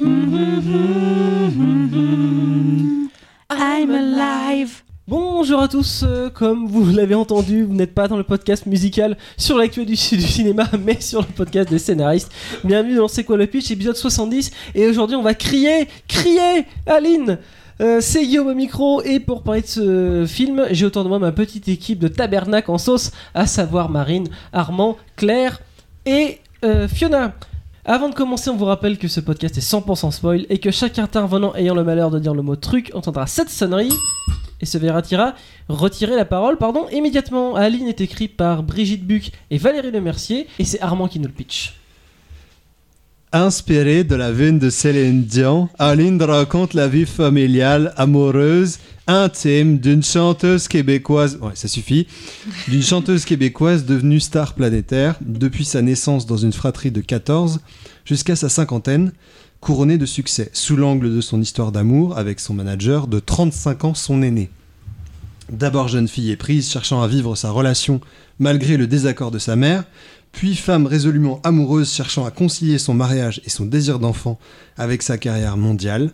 I'm alive. Bonjour à tous, euh, comme vous l'avez entendu, vous n'êtes pas dans le podcast musical sur l'actu du, cinéma, mais sur le podcast des scénaristes. Bienvenue dans C'est quoi le pitch, épisode 70, et aujourd'hui on va crier, crier, Aline euh, c'est Guillaume au micro et pour parler de ce film, j'ai autour de moi ma petite équipe de tabernacle en sauce, à savoir Marine, Armand, Claire et euh, Fiona. Avant de commencer, on vous rappelle que ce podcast est 100% spoil et que chaque intervenant ayant le malheur de dire le mot truc entendra cette sonnerie et se verra tira retirer la parole pardon, immédiatement. Aline est écrit par Brigitte Buc et Valérie Lemercier et c'est Armand qui nous le pitch. Inspiré de la veine de Céline Dion, Aline raconte la vie familiale, amoureuse, intime d'une chanteuse québécoise. Ouais, ça suffit. D'une chanteuse québécoise devenue star planétaire depuis sa naissance dans une fratrie de 14 jusqu'à sa cinquantaine, couronnée de succès sous l'angle de son histoire d'amour avec son manager de 35 ans, son aîné. D'abord jeune fille éprise cherchant à vivre sa relation malgré le désaccord de sa mère, puis femme résolument amoureuse cherchant à concilier son mariage et son désir d'enfant avec sa carrière mondiale,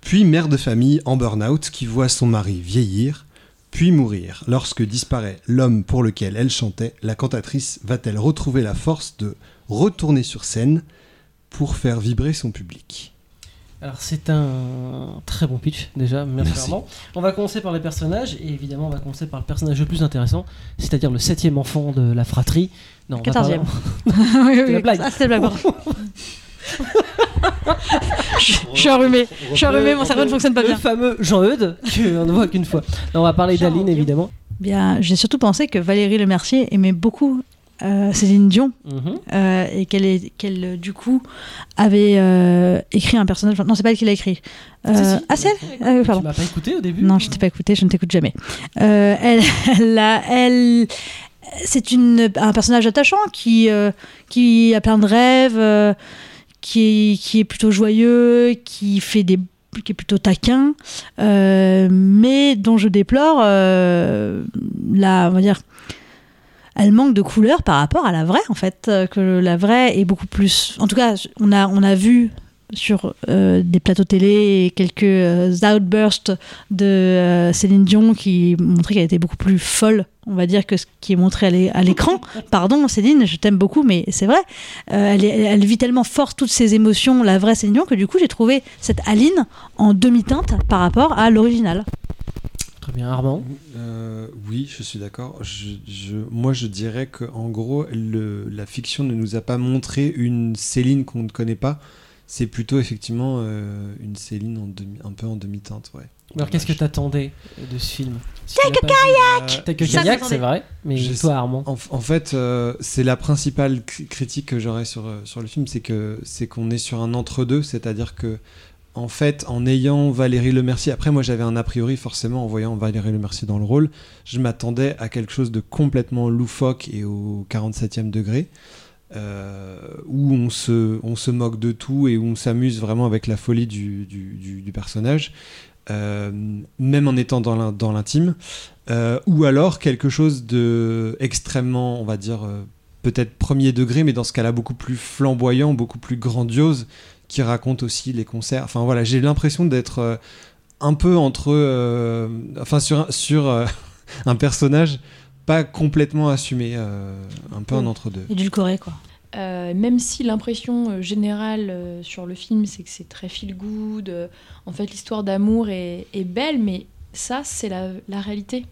puis mère de famille en burn-out qui voit son mari vieillir, puis mourir. Lorsque disparaît l'homme pour lequel elle chantait, la cantatrice va-t-elle retrouver la force de retourner sur scène pour faire vibrer son public? Alors c'est un très bon pitch déjà, merci, Merci. Armand. On va commencer par les personnages et évidemment on va commencer par le personnage le plus intéressant, c'est-à-dire le septième enfant de la fratrie. Non, on va pas- Quatorzième. oui, la blague. Ah, c'était la blague. je, je suis enrhumée. Je suis enrhumée, mon cerveau ne fonctionne pas Le bien. fameux Jean-Eudes, qu'on ne voit qu'une fois. Non, on va parler d'Aline évidemment. Bien, j'ai surtout pensé que Valérie Lemercier aimait beaucoup euh, Céline Dion Mhm. euh, et qu'elle, est- qu'elle euh, du coup avait euh, écrit un personnage. Non, c'est pas elle qui l'a écrit. Euh, Si, si. Ah, c'est elle Ah oui, Tu pardon. m'as pas écouté au début Non, je t'ai pas écouté, je ne t'écoute jamais. Elle, elle, a- elle- c'est une, un personnage attachant qui, qui a plein de rêves, qui, qui est plutôt joyeux, qui fait des qui est plutôt taquin, mais dont je déplore la, on va dire, elle manque de couleur par rapport à la vraie en fait, euh, que la vraie est beaucoup plus. En tout cas, on a on a vu sur euh, des plateaux télé et quelques euh, outbursts de euh, Céline Dion qui montraient qu'elle était beaucoup plus folle, on va dire, que ce qui est montré à l'é- à l'écran. Pardon, Céline, je t'aime beaucoup, mais c'est vrai. Elle vit tellement fort toutes ses émotions, la vraie Céline Dion, que du coup, j'ai trouvé cette Aline en demi-teinte par rapport à l'original. Très bien, Armand? Euh, oui, je suis d'accord. Je, je- moi, je dirais que en gros, le- la fiction ne nous a pas montré une Céline qu'on ne connaît pas. C'est plutôt effectivement euh, une Céline en demi, un peu en demi-teinte, ouais. Alors qu'est-ce que t'attendais de ce film? T'as que Euh, T'as que Ça, Cagnac, j'attendais. c'est vrai, mais Je toi, Armand? en, en fait, euh, c'est la principale cri- critique que j'aurais sur, euh, sur le film, c'est que c'est qu'on est sur un entre-deux, c'est-à-dire que en fait, en ayant Valérie Lemercier, après moi j'avais un a priori forcément en voyant Valérie Lemercier dans le rôle, je m'attendais à quelque chose de complètement loufoque et au 47e degré, euh, où on se, moque de tout et où on s'amuse vraiment avec la folie du, personnage, euh, même en étant dans l'in- dans l'intime. Euh, ou alors quelque chose de extrêmement, on va dire, peut-être premier degré, mais dans ce cas-là beaucoup plus flamboyant, beaucoup plus grandiose, qui raconte aussi les concerts. Enfin voilà, j'ai l'impression d'être euh, un peu entre, euh, enfin sur un- sur euh, un personnage pas complètement assumé, euh, un peu un Mm. entre-deux. Édulcoré, quoi. Euh, même si l'impression générale sur le film, c'est que c'est très feel good, en fait l'histoire d'amour est, est belle, mais ça c'est la, la réalité.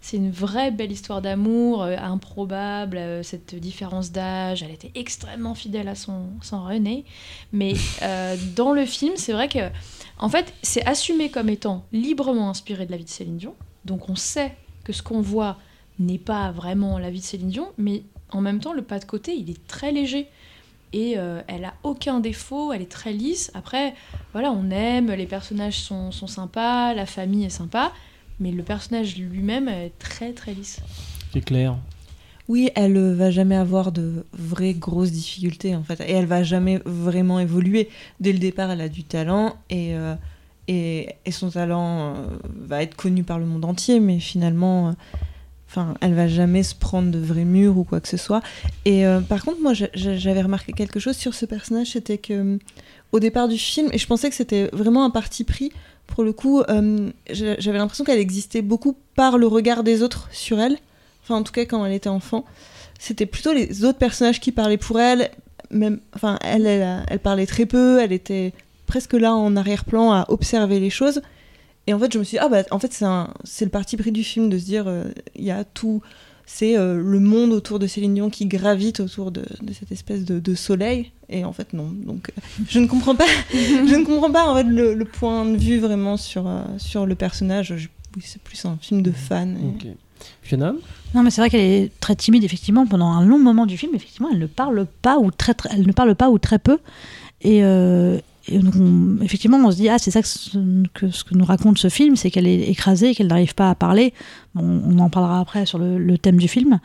C'est une vraie belle histoire d'amour, euh, improbable, euh, cette différence d'âge, elle était extrêmement fidèle à son, son René, mais euh, dans le film, c'est vrai que, en fait, c'est assumé comme étant librement inspiré de la vie de Céline Dion, donc on sait que ce qu'on voit n'est pas vraiment la vie de Céline Dion, mais en même temps, le pas de côté, il est très léger. Et euh, elle a aucun défaut, elle est très lisse. Après, voilà, on aime, les personnages sont, sont sympas, la famille est sympa, mais le personnage lui-même est très très lisse. C'est clair. Oui, elle euh, va jamais avoir de vraies grosses difficultés en fait, et elle va jamais vraiment évoluer. Dès le départ, elle a du talent et euh, et, et son talent euh, va être connu par le monde entier, mais finalement, euh, enfin, elle va jamais se prendre de vrais murs ou quoi que ce soit. Et euh, par contre, moi, j'a- j'a- j'avais remarqué quelque chose sur ce personnage, c'était que au départ du film et je pensais que c'était vraiment un parti pris. Pour le coup, euh, j'a- j'avais l'impression qu'elle existait beaucoup par le regard des autres sur elle. Enfin, en tout cas, quand elle était enfant. C'était plutôt les autres personnages qui parlaient pour elle. Même, enfin, elle, elle, parlait très peu. Elle était presque là en arrière-plan à observer les choses. Et en fait, je me suis dit, ah bah, en fait, c'est le parti pris du film de se dire, euh, il y a tout. C'est euh, le monde autour de Céline Dion qui gravite autour de, de cette espèce de, de soleil. Et en fait, non. Donc, euh, je ne comprends pas, je ne comprends pas en fait, le, le point de vue vraiment sur, euh, sur le personnage. Je- oui, c'est plus un film de fan. et- Ok. Fiona Non, mais c'est vrai qu'elle est très timide, effectivement, pendant un long moment du film. Effectivement, elle ne parle pas ou très, très- elle ne parle pas ou très peu. Et, euh, et donc, on- effectivement, on se dit, ah, c'est ça que ce, que ce que nous raconte ce film, c'est qu'elle est écrasée, qu'elle n'arrive pas à parler. Bon, on en parlera après sur le, le thème du film.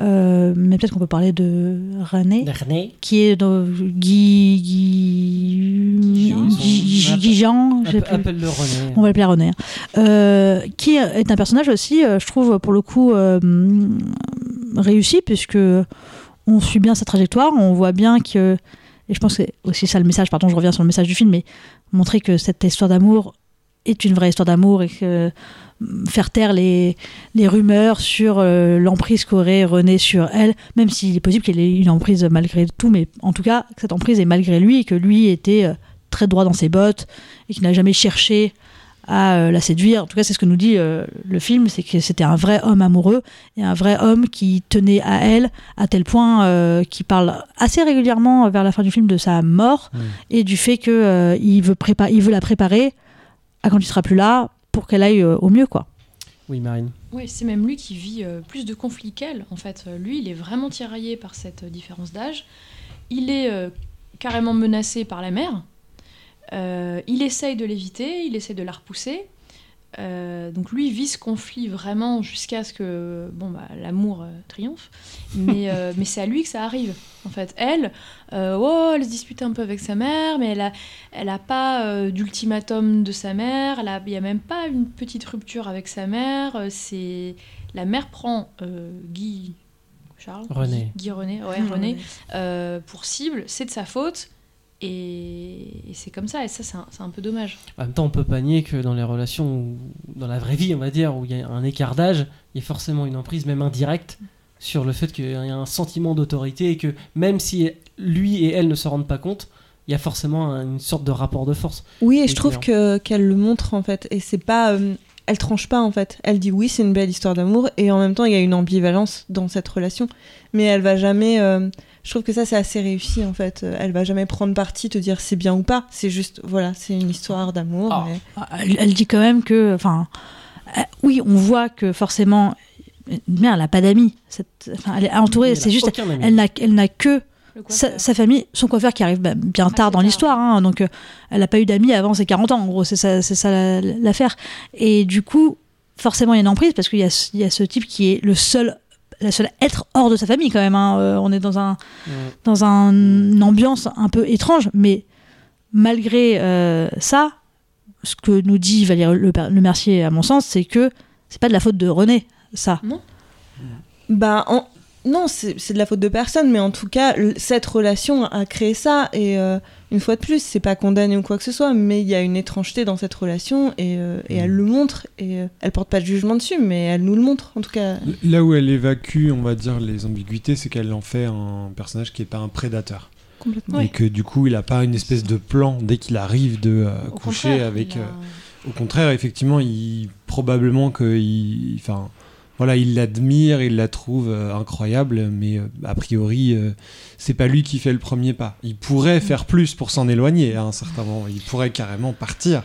Euh, mais peut-être qu'on peut parler de René, René qui est de Guy. Guy. Jean. Guy- Guy- Guy Jean, je sais plus. Appelle-le René. On va l'appeler René. hein. Euh, qui est un personnage aussi, euh, je trouve, pour le coup, euh, réussi, puisque on suit bien sa trajectoire, on voit bien que. Et je pense que c'est aussi ça le message, pardon, je reviens sur le message du film, mais montrer que cette histoire d'amour est une vraie histoire d'amour et que mm, faire taire les, rumeurs sur euh, l'emprise qu'aurait René sur elle, même s'il est possible qu'elle ait une emprise malgré tout, mais en tout cas, cette emprise est malgré lui et que lui était euh, très droit dans ses bottes et qu'il n'a jamais cherché à euh, la séduire. En tout cas, c'est ce que nous dit euh, le film, c'est que c'était un vrai homme amoureux et un vrai homme qui tenait à elle à tel point euh, qu'il parle assez régulièrement euh, vers la fin du film de sa mort Mm. et du fait que euh, il veut prépa- il veut la préparer à quand il sera plus là pour qu'elle aille euh, au mieux quoi. Oui, Marine. Oui, c'est même lui qui vit euh, plus de conflits qu'elle. En fait, Euh, lui, il est vraiment tiraillé par cette euh, différence d'âge. Il est euh, carrément menacé par la mère. Euh, il essaye de l'éviter, il essaye de la repousser. Euh, donc lui vit ce conflit vraiment jusqu'à ce que bon bah, l'amour euh, triomphe. Mais, euh, mais c'est à lui que ça arrive. En fait, elle, euh, oh, elle se dispute un peu avec sa mère, mais elle a, elle a pas euh, d'ultimatum de sa mère. Il n'y a même pas une petite rupture avec sa mère. C'est la mère prend euh, Guy Charles René. Guy, Guy René, ouais, René, euh, pour cible. C'est de sa faute. Et, c'est comme ça. Et ça, c'est un, peu dommage. En même temps, on peut pas nier que dans les relations, où- dans la vraie vie, on va dire, où il y a un écart d'âge, il y a forcément une emprise, même indirecte, sur le fait qu'il y a un sentiment d'autorité et que même si lui et elle ne se rendent pas compte, il y a forcément un- une sorte de rapport de force. Oui, et je trouve qu'elle le montre en fait, et c'est pas, euh, elle tranche pas en fait. Elle dit oui, c'est une belle histoire d'amour, et en même temps il y a une ambivalence dans cette relation, mais elle va jamais. euh, je trouve que ça c'est assez réussi en fait. Elle va jamais prendre parti, te dire c'est bien ou pas. C'est juste voilà, c'est une histoire d'amour. Ah. mais- Elle, elle dit quand même que, enfin, euh, oui, on voit que forcément, bien, elle n'a pas d'amis. Elle est entourée, Elle c'est a juste, elle n'a, elle n'a que sa, famille, son coiffeur qui arrive bah, bien tard Assez dans tard. l'histoire, hein, donc euh, elle n'a pas eu d'amis avant ses 40 ans, en gros, c'est ça, c'est ça la- l'affaire. Et du coup, forcément, il y a une emprise parce qu'il y a, ce- il y a ce type qui est le seul, la seule être hors de sa famille quand même. hein. Euh, on est dans un, Ouais. dans un- une ambiance un peu étrange, mais malgré euh, ça, ce que nous dit Valérie Le, Le Mercier, à mon sens, c'est que c'est pas de la faute de René, ça. Bah, en- non, c'est de la faute de personne, mais en tout cas, cette relation a créé ça. Et euh, une fois de plus, c'est pas condamné ou quoi que ce soit, mais il y a une étrangeté dans cette relation et, euh, et elle le montre. Et euh, elle porte pas de jugement dessus, mais elle nous le montre, en tout cas. Là où elle évacue, on va dire, les ambiguïtés, c'est qu'elle en fait un personnage qui est pas un prédateur. Complètement. Oui. Et que du coup, il a pas une espèce de plan dès qu'il arrive de euh, coucher avec. a- euh, Au contraire, effectivement, il probablement que il, voilà, il l'admire, il la trouve euh, incroyable, mais euh, a priori, euh, c'est pas lui qui fait le premier pas. Il pourrait faire plus pour s'en éloigner à un certain moment. Il pourrait carrément partir,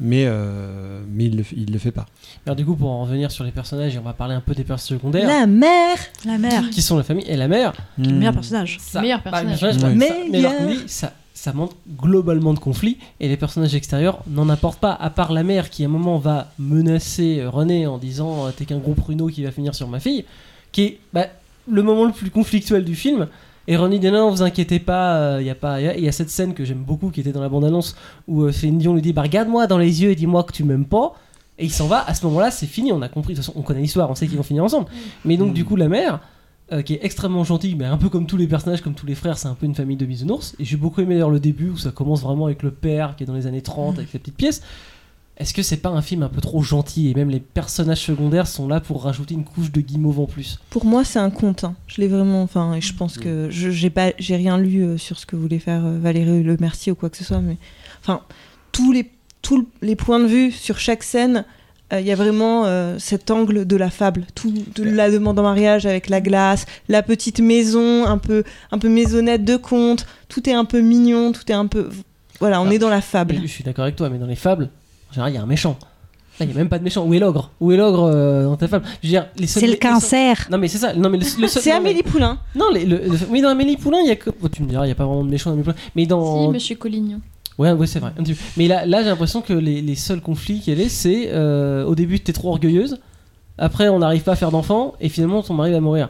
mais euh, mais il le, il le fait pas. Alors du coup, pour en revenir sur les personnages, et on va parler un peu des personnages secondaires, La mère La mère, qui sont la famille et la mère. le Hmm. meilleur personnage. Ça, Meilleur bah, personnage. ouais, Mais ça- mais alors, il y a- oui, ça, ça montre globalement de conflits et les personnages extérieurs n'en apportent pas, à part la mère qui à un moment va menacer euh, René en disant euh, t'es qu'un gros pruneau qui va finir sur ma fille, qui est bah, le moment le plus conflictuel du film. Et René dit non, vous inquiétez pas, il y a pas. Il y, a cette scène que j'aime beaucoup qui était dans la bande-annonce où euh, Céline Dion lui dit bah regarde-moi dans les yeux et dis-moi que tu m'aimes pas. Et il s'en va. À ce moment-là, c'est fini. On a compris. De toute façon, on connaît l'histoire. On sait qu'ils vont finir ensemble. Mais donc Mm. du coup, la mère, euh, qui est extrêmement gentil, mais un peu comme tous les personnages, comme tous les frères, c'est un peu une famille de bisounours. Et j'ai beaucoup aimé d'ailleurs le début où ça commence vraiment avec le père qui est dans les années 30 avec sa petite pièce. Est-ce que c'est pas un film un peu trop gentil et même les personnages secondaires sont là pour rajouter une couche de guimauve en plus? Pour moi, c'est un conte. hein. Je l'ai vraiment. Enfin, et je pense que je j'ai pas, j'ai rien lu euh, sur ce que voulait faire euh, Valérie Le Mercier ou quoi que ce soit, mais enfin, tous les tous les points de vue sur chaque scène. Euh, Il y a vraiment euh, cet angle de la fable, tout de la demande en mariage avec la glace, la petite maison un peu un peu maisonnette de conte, tout est un peu mignon, tout est un peu voilà, on Ah. est dans la fable. Je suis d'accord avec toi, mais dans les fables, en général, il y a un méchant. Là, il n'y a même pas de méchant. Où est l'ogre? Où est l'ogre euh, dans ta fable? Je veux dire, les seuls- C'est le seuls- cancer. Non, mais c'est ça. Non, mais le, le seul- C'est non, mais- Amélie Poulain. Non, les- le, le- oui, dans Amélie Poulain, il y a que. oh, tu me diras, il n'y a pas vraiment de méchant dans Amélie Poulain. Mais dans. Si, Monsieur Collignon. Ouais, ouais, c'est vrai. Mais là, là j'ai l'impression que les, les seuls conflits qu'elle est, c'est euh, au début, t'es trop orgueilleuse. Après, on n'arrive pas à faire d'enfants. Et finalement, ton mari va mourir.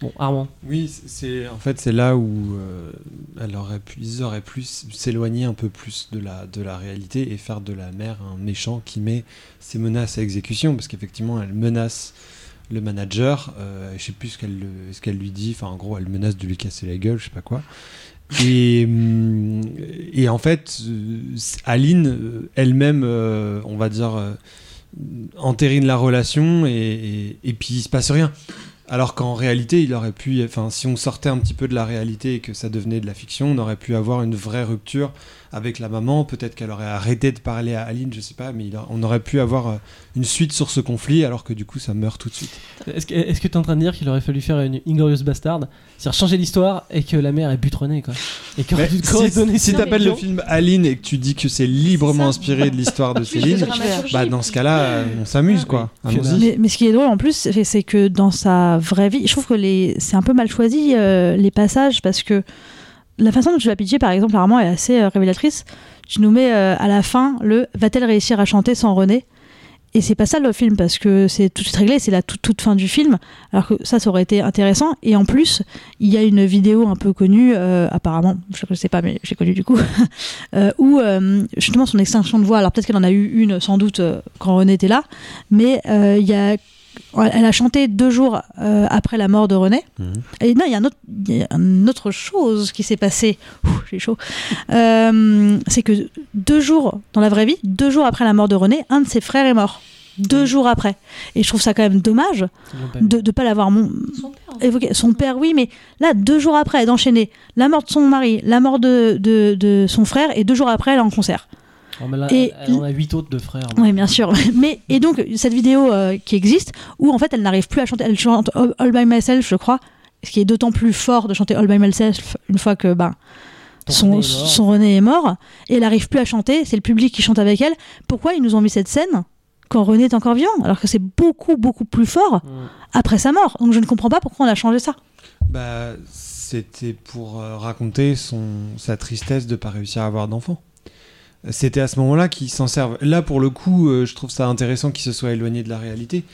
Bon, Armand. Oui, c'est- en fait c'est là où euh, elle aurait pu, ils auraient pu s'éloigner un peu plus de la de la réalité et faire de la mère un méchant qui met ses menaces à exécution parce qu'effectivement elle menace le manager. Euh, je sais plus ce qu'elle le- ce qu'elle lui dit. Enfin en gros elle menace de lui casser la gueule, je sais pas quoi. Et, hum, et en fait, euh, Aline euh, elle-même, euh, on va dire, euh, entérine la relation et, et, et puis il se passe rien. Alors qu'en réalité, il aurait pu, enfin, si on sortait un petit peu de la réalité et que ça devenait de la fiction, on aurait pu avoir une vraie rupture avec la maman. Peut-être qu'elle aurait arrêté de parler à Aline, je sais pas, mais il a- on aurait pu avoir euh, une suite sur ce conflit, alors que du coup, ça meurt tout de suite. Est-ce que que t'es en train de dire qu'il aurait fallu faire une Inglorious Bastard C'est-à-dire changer l'histoire et que la mère est butronée, quoi. Et que si si t'appelles le film Aline et que tu dis que c'est librement inspiré de l'histoire de Céline, bah dans ce cas-là, euh, on s'amuse quoi. Oui. Allons-y. Mais, mais ce qui est drôle en plus, c'est c'est que dans sa vraie vie, je trouve que les, c'est un peu mal choisi euh, les passages parce que la façon dont tu vas pitcher, par exemple, Armand est assez euh, révélatrice. Tu nous mets euh, à la fin le va-t-elle réussir à chanter sans René? Et c'est pas ça le film parce que c'est tout de suite réglé, c'est la toute, toute fin du film. Alors que ça, ça aurait été intéressant. Et en plus, il y a une vidéo un peu connue, euh, apparemment, je ne sais pas, mais j'ai connu du coup, où justement son extinction de voix. Alors peut-être qu'elle en a eu une sans doute quand René était là, mais il y a elle a chanté deux jours euh, après la mort de René. Mhm. Et non, il y a, y une autre chose qui s'est passée. J'ai chaud. Euh, c'est que deux jours, dans la vraie vie, deux jours après la mort de René, un de ses frères est mort. Deux jours après. Et je trouve ça quand même dommage de ne pas l'avoir mon- Son père. évoqué. Son père, oui, mais là, deux jours après, d'enchaîner la mort de son mari, la mort de, de, de son frère, et deux jours après, elle est en concert. Mais là, Et- elle en a 8 autres de frères. Oui, bien sûr. Mais et donc cette vidéo euh, qui existe où en fait elle n'arrive plus à chanter, elle chante All by Myself, je crois, ce qui est d'autant plus fort de chanter All by Myself une fois que ben son, René est mort. son René est mort et elle n'arrive plus à chanter. C'est le public qui chante avec elle. Pourquoi ils nous ont mis cette scène quand René est encore vivant alors que c'est beaucoup beaucoup plus fort Mm. après sa mort? Donc je ne comprends pas pourquoi on a changé ça. Bah, c'était pour euh, raconter son, sa tristesse de pas réussir à avoir d'enfant. C'était à ce moment-là qu'ils s'en servent. Là, pour le coup, euh, je trouve ça intéressant qu'ils se soient éloignés de la réalité.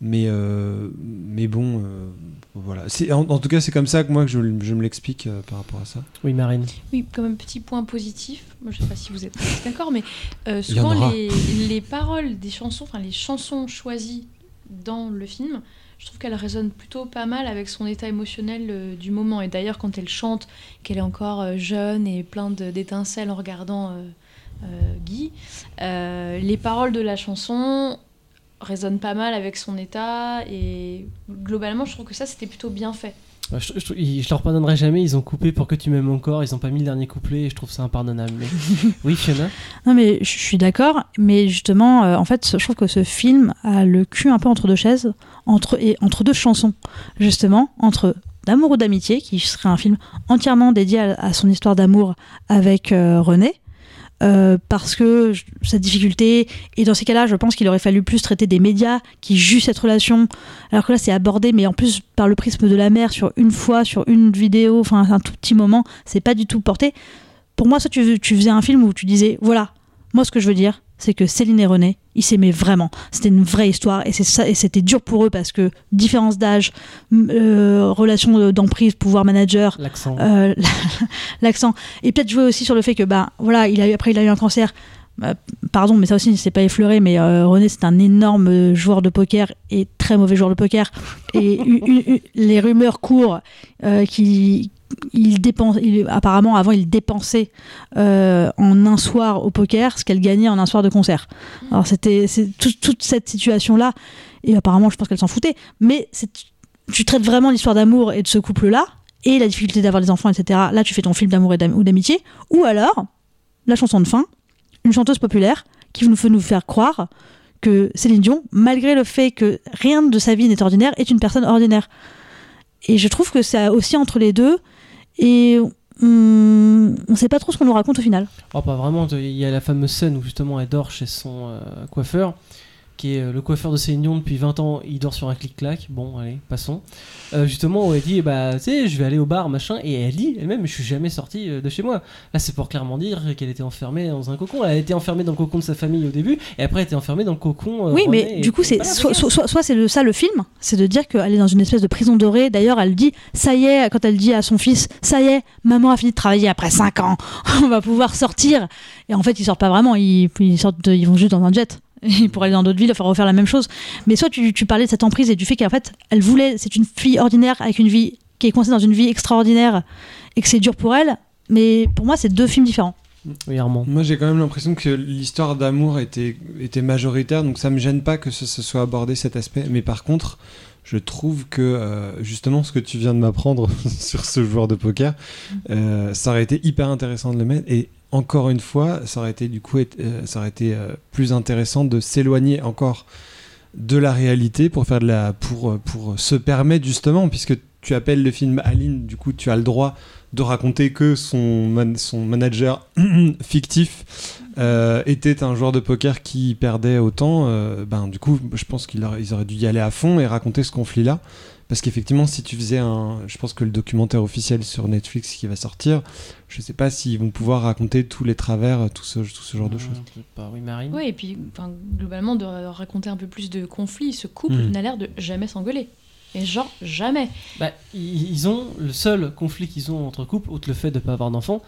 Mais, euh, mais bon, euh, voilà. En, en tout cas, c'est comme ça que moi que je, je me l'explique euh, par rapport à ça. Oui, Marine. Oui, comme un petit point positif, moi je sais pas si vous êtes d'accord, mais euh, souvent les, les paroles des chansons, enfin les chansons choisies dans le film, je trouve qu'elles résonnent plutôt pas mal avec son état émotionnel euh, du moment. Et d'ailleurs, quand elle chante, qu'elle est encore euh, jeune et plein d'étincelles en regardant euh, Guy, euh, les paroles de la chanson résonnent pas mal avec son état et globalement, je trouve que ça c'était plutôt bien fait. Ouais, je, je- je- je leur pardonnerai jamais, ils ont coupé pour que tu m'aimes encore, ils ont pas mis le dernier couplet et je trouve ça impardonnable. Mais... oui, Fiona? Non mais je suis d'accord, mais justement, euh, en fait, je trouve que ce film a le cul un peu entre deux chaises, entre, et entre deux chansons, justement, entre D'amour ou d'amitié, qui serait un film entièrement dédié à, à son histoire d'amour avec euh, René, euh, parce que je- sa difficulté, et dans ces cas-là, je pense qu'il aurait fallu plus traiter des médias qui jugent cette relation, alors que là, c'est abordé, mais en plus par le prisme de la mère, sur une fois, sur une vidéo, enfin un tout petit moment, c'est pas du tout porté. Pour moi, ça, tu, tu faisais un film où tu disais, voilà, moi, ce que je veux dire, c'est que Céline et René, ils s'aimaient vraiment. C'était une vraie histoire et c'est ça et c'était dur pour eux parce que différence d'âge, euh, relation de- d'emprise, pouvoir manager, L'accent. euh, l'accent et peut-être jouer aussi sur le fait que bah voilà, il a eu, après il a eu un cancer. bah, pardon, mais ça aussi, c'est pas effleuré, mais euh, René, c'est un énorme joueur de poker et très mauvais joueur de poker. Et u- u- u- les rumeurs courent qu'il il dépense, il- apparemment, avant, il dépensait euh, en un soir au poker ce qu'elle gagnait en un soir de concert. Alors, c'était tout- toute cette situation-là, et apparemment, je pense qu'elle s'en foutait, mais tu traites vraiment l'histoire d'amour et de ce couple-là, et la difficulté d'avoir des enfants, etc. Là, tu fais ton film d'amour ou d'amitié, ou alors, la chanson de fin, une chanteuse populaire qui nous fait nous faire croire que Céline Dion, malgré le fait que rien de sa vie n'est ordinaire, est une personne ordinaire. Et je trouve que c'est aussi entre les deux, et on ne sait pas trop ce qu'on nous raconte au final. Oh, pas vraiment. Il y a la fameuse scène où justement elle dort chez son euh, coiffeur, qui est euh, le coiffeur de Céline Dion depuis 20 ans. Il dort sur un clic-clac. Bon, allez, passons. Euh, justement, où elle dit, bah, tu sais, je vais aller au bar, machin. Et elle dit elle-même, je suis jamais sortie euh, de chez moi. Là, c'est pour clairement dire qu'elle était enfermée dans un cocon. Elle a été enfermée dans le cocon de sa famille au début, et après, elle était enfermée dans le cocon. euh, oui, mais du coup, c'est soit, c'est ça le film, c'est de dire qu'elle est dans une espèce de prison dorée. D'ailleurs, elle dit, ça y est, quand elle dit à son fils, ça y est, maman a fini de travailler après 5 ans, on va pouvoir sortir. Et en fait, ils sortent pas vraiment, ils, ils, sortent de- ils vont juste dans un jet. Et pour aller dans d'autres villes, il faut refaire la même chose. Mais soit tu, tu parlais de cette emprise et du fait qu'en fait, elle voulait, c'est une fille ordinaire avec une vie qui est coincée dans une vie extraordinaire et que c'est dur pour elle. Mais pour moi, c'est deux films différents. Oui, Armand. Moi, j'ai quand même l'impression que l'histoire d'amour était, était majoritaire, donc ça me gêne pas que ce, ce soit abordé cet aspect. Mais par contre, je trouve que euh, justement ce que tu viens de m'apprendre sur ce joueur de poker, euh, ça aurait été hyper intéressant de le mettre. Et encore une fois, ça aurait été du coup, euh, ça euh, plus intéressant de s'éloigner encore de la réalité pour faire de la, euh, se permettre justement, puisque tu appelles le film Aline, du coup, tu as le droit de raconter que son, man- son manager fictif était un joueur de poker qui perdait autant, ben, du coup, je pense qu'ils auraient, ils auraient dû y aller à fond et raconter ce conflit-là. Parce qu'effectivement, si tu faisais un. Je pense que le documentaire officiel sur Netflix qui va sortir, je sais pas s'ils vont pouvoir raconter tous les travers, tout ce, tout ce genre de choses. Euh, peut-être pas. Oui, Marine. Oui, et puis enfin, globalement, de raconter un peu plus de conflits, ce couple Mm. n'a l'air de jamais s'engueuler. Et genre, jamais. Bah, ils ils ont le seul conflit qu'ils ont entre couples, outre le fait de ne pas avoir d'enfants.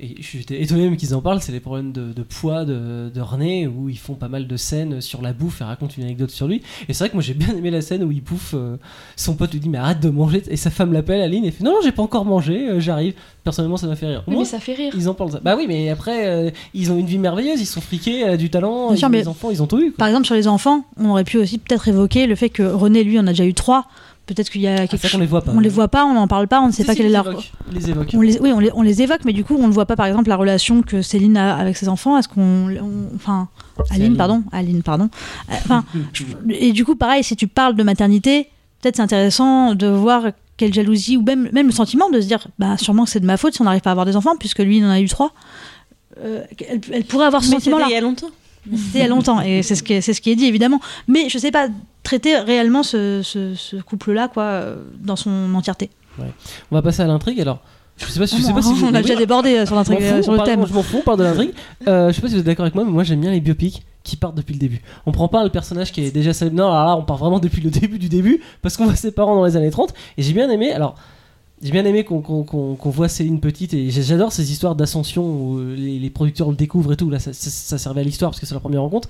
Et je suis étonné même qu'ils en parlent, c'est les problèmes de, de poids de, de René, où ils font pas mal de scènes sur la bouffe et racontent une anecdote sur lui. Et c'est vrai que moi j'ai bien aimé la scène où il bouffe, euh, son pote lui dit mais arrête de manger, et sa femme l'appelle Aline et fait non non j'ai pas encore mangé, euh, j'arrive. Personnellement ça m'a fait rire. Oui, mais ça fait rire. ils en parlent. ça. Bah oui mais après euh, ils ont une vie merveilleuse, ils sont friqués, elle a du talent, ils des enfants, ils ont tout eu. quoi. Par exemple, sur les enfants, on aurait pu aussi peut-être évoquer le fait que René, lui, en a déjà eu trois. Peut-être qu'il y a Ah, quelque chose. qu'on les voit pas. On les voit pas, on n'en parle pas, on ne sait Si, pas si, quelle est évoquent, ils les évoquent. On les, oui, on les, on les évoque, mais du coup, on ne voit pas, par exemple, la relation que Céline a avec ses enfants. Est-ce qu'on. on- Enfin. Aline, Aline. pardon. Aline, pardon. Euh, Enfin, et du coup, pareil, si tu parles de maternité, peut-être c'est intéressant de voir quelle jalousie, ou même, même le sentiment de se dire, bah, sûrement que c'est de ma faute si on n'arrive pas à avoir des enfants, puisque lui, il en a eu trois. Euh, elle, elle pourrait avoir ce sentiment-là. il y a longtemps. C'était il y a longtemps, et c'est ce, qui est- c'est ce qui est dit, évidemment. Mais je sais pas traiter réellement ce, ce- ce couple-là, quoi, euh, dans son entièreté. On va passer à l'intrigue alors. Je sais pas, si- je sais Ah pas si vous- on a déjà débordé euh, sur, l'intrigue, euh, fous, sur le parle- thème. Je m'en fous, on parle de l'intrigue. Euh, je sais pas si vous êtes d'accord avec moi, mais moi j'aime bien les biopics qui partent depuis le début. On prend pas le personnage qui est déjà célèbre. Non, alors là, on part vraiment depuis le début du début parce qu'on voit ses parents dans les années 30. Et j'ai bien aimé. Alors. J'ai bien aimé qu'on qu'on- qu'on- qu'on voit Céline petite et j'adore ces histoires d'ascension où euh, les, les producteurs le découvrent et tout. Là, ça, ça- ça servait à l'histoire parce que c'est la première rencontre.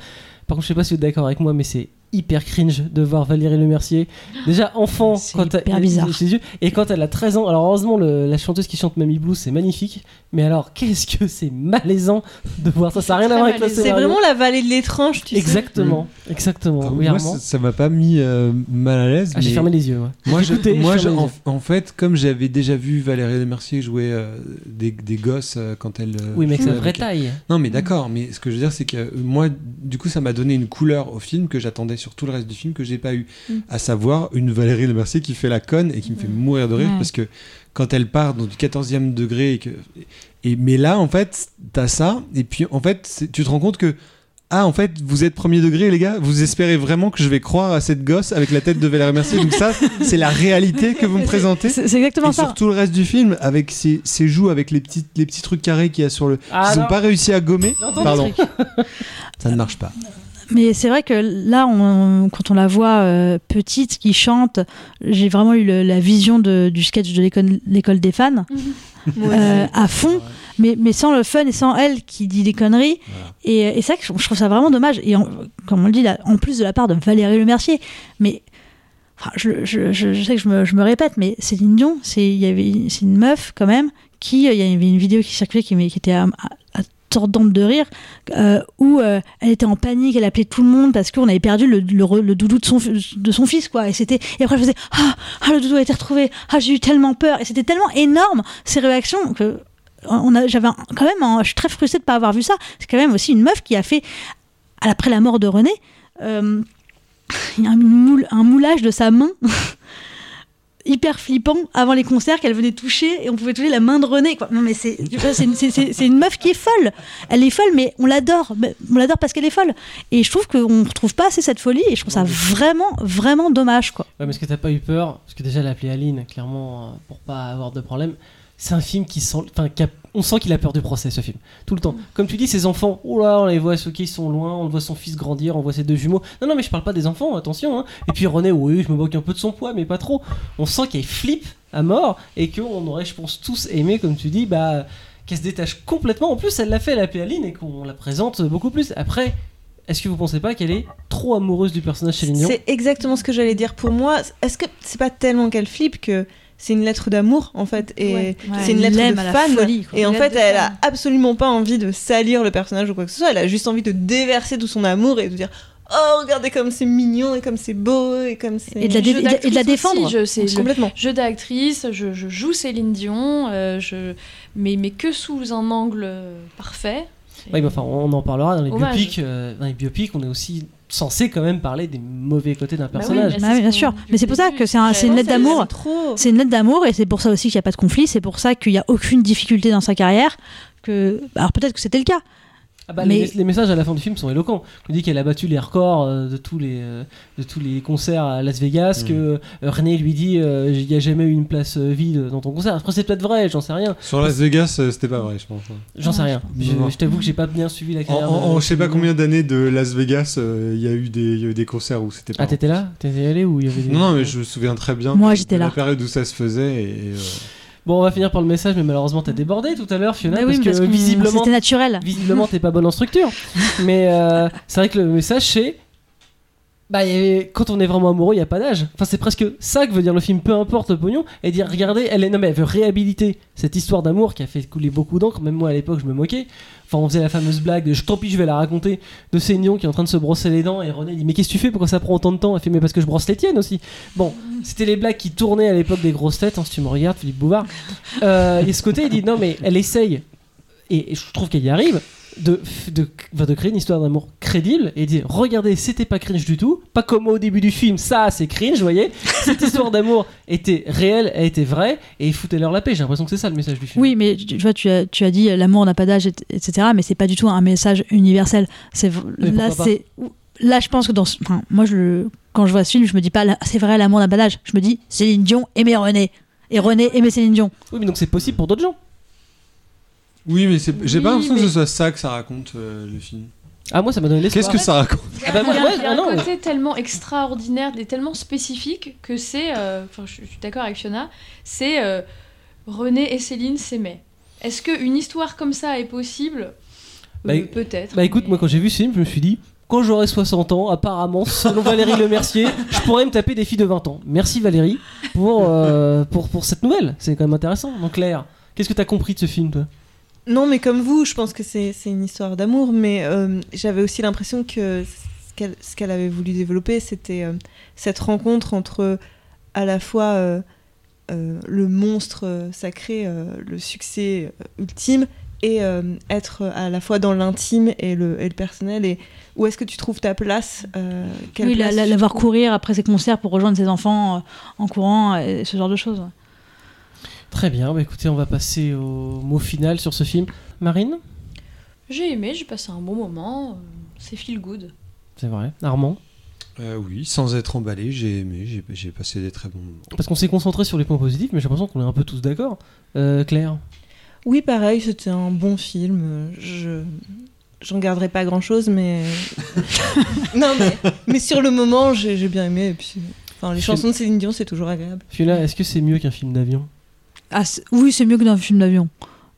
Par contre, je sais pas si vous êtes d'accord avec moi, mais c'est hyper cringe de voir Valérie Lemercier. Déjà enfant, C'est quand elle- hyper bizarre. chez Dieu, et quand elle a 13 ans. Alors, heureusement, le- la chanteuse qui chante Mamie Blue, c'est magnifique. Mais alors, qu'est-ce que c'est malaisant de voir ça? Ça n'a rien à voir avec le C'est vraiment la vallée de l'étrange, tu sais. Exactement, exactement. Oui, moi, ça m'a pas mis euh, mal à l'aise. Ah, j'ai fermé les yeux. ouais. Moi, je- Écoutez, moi je en, yeux. en fait, comme j'avais déjà vu Valérie Lemercier jouer euh, des, des gosses euh, quand elle. Oui, mais sa vraie taille. Non, mais d'accord, mais ce que je veux dire, c'est que moi, du coup, ça m'a donné une couleur au film que j'attendais sur tout le reste du film que j'ai pas eu. Mm. À savoir une Valérie Lemercier qui fait la conne et qui me fait mourir de rire parce que quand elle part dans du 14e degré et que. Et, mais là, en fait, t'as ça, et puis en fait, tu te rends compte que. Ah, en fait, vous êtes premier degré, les gars. Vous espérez vraiment que je vais croire à cette gosse avec la tête de Valérie Mercier. Donc, ça, c'est la réalité que vous me présentez. C'est exactement Et ça. sur tout le reste du film, avec ses, ses joues, avec les petits, les petits trucs carrés qu'il y a sur le. Ah, Ils non. n'ont pas réussi à gommer. Non, Pardon. Ça ne marche pas. Mais c'est vrai que là, on- quand on la voit euh, petite, qui chante, j'ai vraiment eu le- la vision de- du sketch de l'école des fans Moi euh, à fond. mais, mais sans le fun et sans elle qui dit des conneries. Et, et c'est vrai que je, trouve ça vraiment dommage. Et en- comme on le dit là, en plus de la part de Valérie Lemercier, mais enfin, je, je, je, je sais que je me, je me répète, mais Céline Dion, c'est une meuf quand même qui, euh, il y avait une vidéo qui circulait qui, qui était à tordante de rire, euh, où euh, elle était en panique, elle appelait tout le monde parce qu'on avait perdu le, le, doudou de son, de son fils, quoi. Et c'était, et après elle faisait, ah, ah, le doudou a été retrouvé, ah, j'ai eu tellement peur. Et c'était tellement énorme, ces réactions, que on a, j'avais quand même, un- je suis très frustrée de pas avoir vu ça. C'est quand même aussi une meuf qui a fait, après la mort de René, euh, un moulage de sa main hyper flippant avant les concerts qu'elle venait toucher et on pouvait toucher la main de René quoi. non mais c'est une, une meuf qui est folle elle est folle mais on l'adore on l'adore parce qu'elle est folle et je trouve qu'on retrouve pas assez cette folie et je trouve ça vraiment vraiment dommage quoi Ouais, mais est-ce que t'as pas eu peur? Parce que déjà, elle a appelé Aline, clairement, euh, pour pas avoir de problème. C'est un film qui sent. Qui a- on sent qu'il a peur du procès, ce film. Tout le temps. Comme tu dis, ses enfants, oh là, on les voit, ceux qui sont loin, on voit son fils grandir, on voit ses deux jumeaux. Non, non, mais je parle pas des enfants, attention. hein. Et puis René, oui, je me moque un peu de son poids, mais pas trop. On sent qu'elle flippe à mort et qu'on aurait, je pense, tous aimé, comme tu dis, bah, qu'elle se détache complètement. En plus, elle l'a fait, elle a appelé Aline et qu'on la présente beaucoup plus. Après. Est-ce que vous pensez pas qu'elle est trop amoureuse du personnage Céline C'est exactement ce que j'allais dire. Pour moi, est-ce que c'est pas tellement qu'elle flippe que c'est une lettre d'amour en fait et Ouais. c'est une lettre de fan folie, et en fait elle a absolument pas envie de salir le personnage ou quoi que ce soit elle a juste envie de déverser tout son amour et de dire oh regardez comme c'est mignon et comme c'est beau et comme c'est Et de la dé- Jeu et de la- et d'actrice aussi, défendre. je- c'est le complètement jeu d'actrice, je, je joue Céline Dion, euh, je, mais, mais que sous un angle euh, parfait. Oui, mais enfin, on en parlera dans les Hommage. biopics. euh, dans les biopics, on est aussi censé quand même parler des mauvais côtés d'un Bah oui, personnage. Bah bien sûr. Mais c'est depuis pour ça que c'est un- c'est une lettre d'amour. C'est une lettre d'amour et c'est pour ça aussi qu'il n'y a pas de conflit. C'est pour ça qu'il n'y a aucune difficulté dans sa carrière. Que... Alors peut-être que c'était le cas. Ah bah, Mais- les, les messages à la fin du film sont éloquents. On dit qu'elle a battu les records euh, de, tous les, euh, de tous les concerts à Las Vegas, Mhm. que euh, René lui dit euh, il n'y a jamais eu une place euh, vide dans ton concert. Après, c'est peut-être vrai, j'en sais rien. Sur Las Vegas, euh, c'était pas vrai, je pense. J'en sais Ah, rien. je Je, pense. je t'avoue que j'ai pas bien suivi la En, carrière. en- de- en je sais pas combien d'années de Las Vegas, euh, il y, a eu des- il y a eu des concerts où c'était pas. Ah, t'étais là? T'étais allé il y avait des... Non, non, mais je me souviens très bien. Moi, de j'étais La là. période où ça se faisait et. euh, Bon, on va finir par le message, mais malheureusement, t'as débordé tout à l'heure, Fiona, parce oui, que parce qu'on- visiblement, c'était naturel. visiblement t'es pas bonne en structure. Mais euh, c'est vrai que le message c'est. Bah, quand on est vraiment amoureux, il n'y a pas d'âge. Enfin, c'est presque ça que veut dire le film, peu importe le pognon, et dire regardez, elle, est... non, mais elle veut réhabiliter cette histoire d'amour qui a fait couler beaucoup d'encre. Même moi à l'époque, je me moquais. Enfin, on faisait la fameuse blague, de, tant pis, je vais la raconter, de Dion qui est en train de se brosser les dents, et René dit Mais qu'est-ce que tu fais? Pourquoi ça prend autant de temps? Elle fait Mais parce que je brosse les tiennes aussi. Bon, c'était les blagues qui tournaient à l'époque des grosses têtes, hein, si tu me regardes, Philippe Bouvard. Euh, et ce côté, il dit Non, mais elle essaye, et je trouve qu'elle y arrive, de, de, de créer une histoire d'amour crédible et dire regardez c'était pas cringe du tout pas comme au début du film ça c'est cringe vous voyez cette histoire d'amour était réelle elle était vraie et foutez-leur la paix j'ai l'impression que c'est ça le message du film Oui, mais tu vois, tu as, tu as dit euh, l'amour n'a pas d'âge, et- etc. Mais c'est pas du tout un message universel. C'est là, c'est là, je pense que dans, ce- enfin, moi, je quand je vois ce film, je me dis pas, c'est vrai, l'amour n'a pas d'âge. Je me dis, Céline Dion aimait René, et René aimait Céline Dion. oui mais donc c'est possible pour d'autres gens Oui, mais c'est- j'ai pas Oui, l'impression que mais- ce soit ça que ça raconte euh, le film. ah moi ça m'a donné l'espoir Qu'est-ce que ça raconte Ah bah, moi, il y a, ouais, il y a ah un côté tellement extraordinaire et tellement spécifique que c'est. euh, Enfin, je, je suis d'accord avec Fiona. C'est euh, René et Céline s'aimaient. Est-ce qu'une histoire comme ça est possible? Bah, Euh, Peut-être. bah écoute mais- moi quand j'ai vu ce film je me suis dit quand j'aurai 60 ans, apparemment, selon Valérie Lemercier, je pourrais me taper des filles de 20 ans. Merci Valérie pour, euh, pour, pour cette nouvelle. C'est quand même intéressant. Donc Claire, qu'est-ce que t'as compris de ce film, toi? Non, mais comme vous, je pense que c'est une histoire d'amour, mais euh, j'avais aussi l'impression que ce qu'elle avait voulu développer, c'était euh, cette rencontre entre à la fois euh, le monstre sacré, le succès ultime, et être à la fois dans l'intime et le, et le personnel. Et où est-ce que tu trouves ta place Oui, la, place la- tu la voir courir après ses concerts pour rejoindre ses enfants en courant, et ce genre de choses. Très bien, bah écoutez, on va passer au mot final sur ce film. Marine J'ai aimé, j'ai passé un bon moment. euh, C'est feel good. C'est vrai. Armand Euh, Oui, sans être emballé, j'ai aimé, j'ai- passé des très bons moments. Parce qu'on s'est concentré sur les points positifs, mais j'ai l'impression qu'on est un peu tous d'accord. Euh, Claire Oui, pareil, c'était un bon film. Je j'en garderai pas grand chose, mais non, mais, mais sur le moment, j'ai bien aimé. Et puis, enfin, les chansons de Céline Dion, c'est toujours agréable. Fiona, est-ce que c'est mieux qu'un film d'avion? Ah, oui, c'est mieux que dans un film d'avion.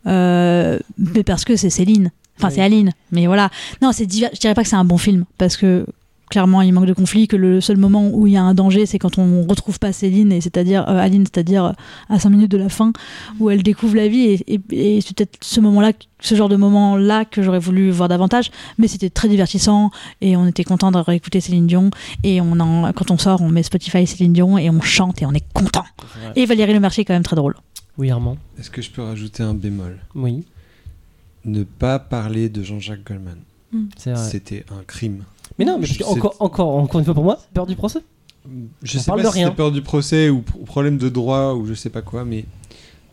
euh, mais parce que c'est Céline. Enfin, Oui. c'est Aline. Mais voilà. Non, c'est diver- je dirais pas que c'est un bon film parce que clairement, il manque de conflit. Que le seul moment où il y a un danger, c'est quand on retrouve pas Céline et c'est-à-dire euh, Aline, c'est-à-dire euh, à 5 minutes de la fin où elle découvre la vie. Et, et- et c'est peut-être ce moment-là, ce genre de moment-là que j'aurais voulu voir davantage. Mais c'était très divertissant et on était content d'avoir écouté Céline Dion. Et on en, quand on sort, on met Spotify Céline Dion et on chante et on est content. Et Valérie Le Mercier est quand même très drôle. Oui, Armand. Est-ce que je peux rajouter un bémol? Oui, Ne pas parler de Jean-Jacques Goldman. c'est vrai. C'était un crime. Mais non, mais parce encore, encore, encore une fois pour moi, peur du procès. Je On sais parle pas de si rien. c'était peur du procès ou pro- problème de droit ou je sais pas quoi, mais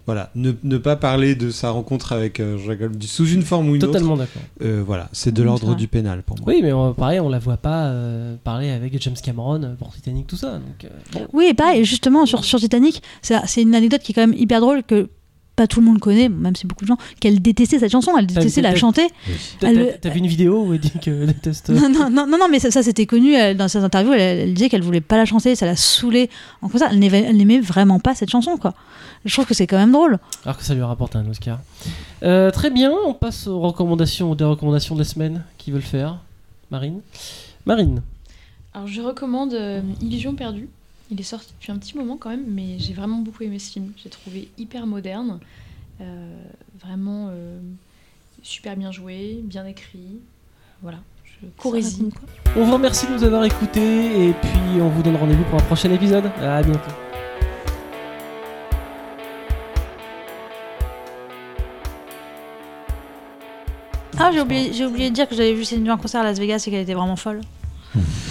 voilà, ne, ne pas parler de sa rencontre avec euh, Jean-Jacques sous une forme ou une Totalement d'accord. autre. euh, voilà, c'est de l'ordre du pénal pour moi. Oui, mais pareil, on la voit pas euh, parler avec James Cameron pour Titanic, tout ça. Donc, euh, bon. Oui, et pareil, justement, sur, sur Titanic, c'est c'est une anecdote qui est quand même hyper drôle que pas tout le monde connaît, même si beaucoup de gens, qu'elle détestait cette chanson, elle détestait la chanter. T'as- vu une vidéo où elle dit qu'elle déteste. Non, non, non, non, non, mais ça, ça, c'était connu elle, dans ses interviews, elle, elle disait qu'elle voulait pas la chanter, ça la saoulait. En comme ça, elle n'aimait elle n'aimait vraiment pas cette chanson, quoi. Je trouve que c'est quand même drôle. Alors que ça lui rapporte un Oscar. Euh, très bien, on passe aux recommandations, des recommandations de la semaine. Qui veut le faire Marine Marine. Alors je recommande euh, Illusion perdue. Il est sorti depuis un petit moment quand même, mais j'ai vraiment beaucoup aimé ce film. J'ai trouvé hyper moderne, euh, vraiment euh, super bien joué, bien écrit. Voilà, je courez-y. On vous remercie de nous avoir écoutés et puis on vous donne rendez-vous pour un prochain épisode. À bientôt. Ah, j'ai oublié, j'ai oublié de dire que j'avais vu Céline Dion en concert à Las Vegas et qu'elle était vraiment folle.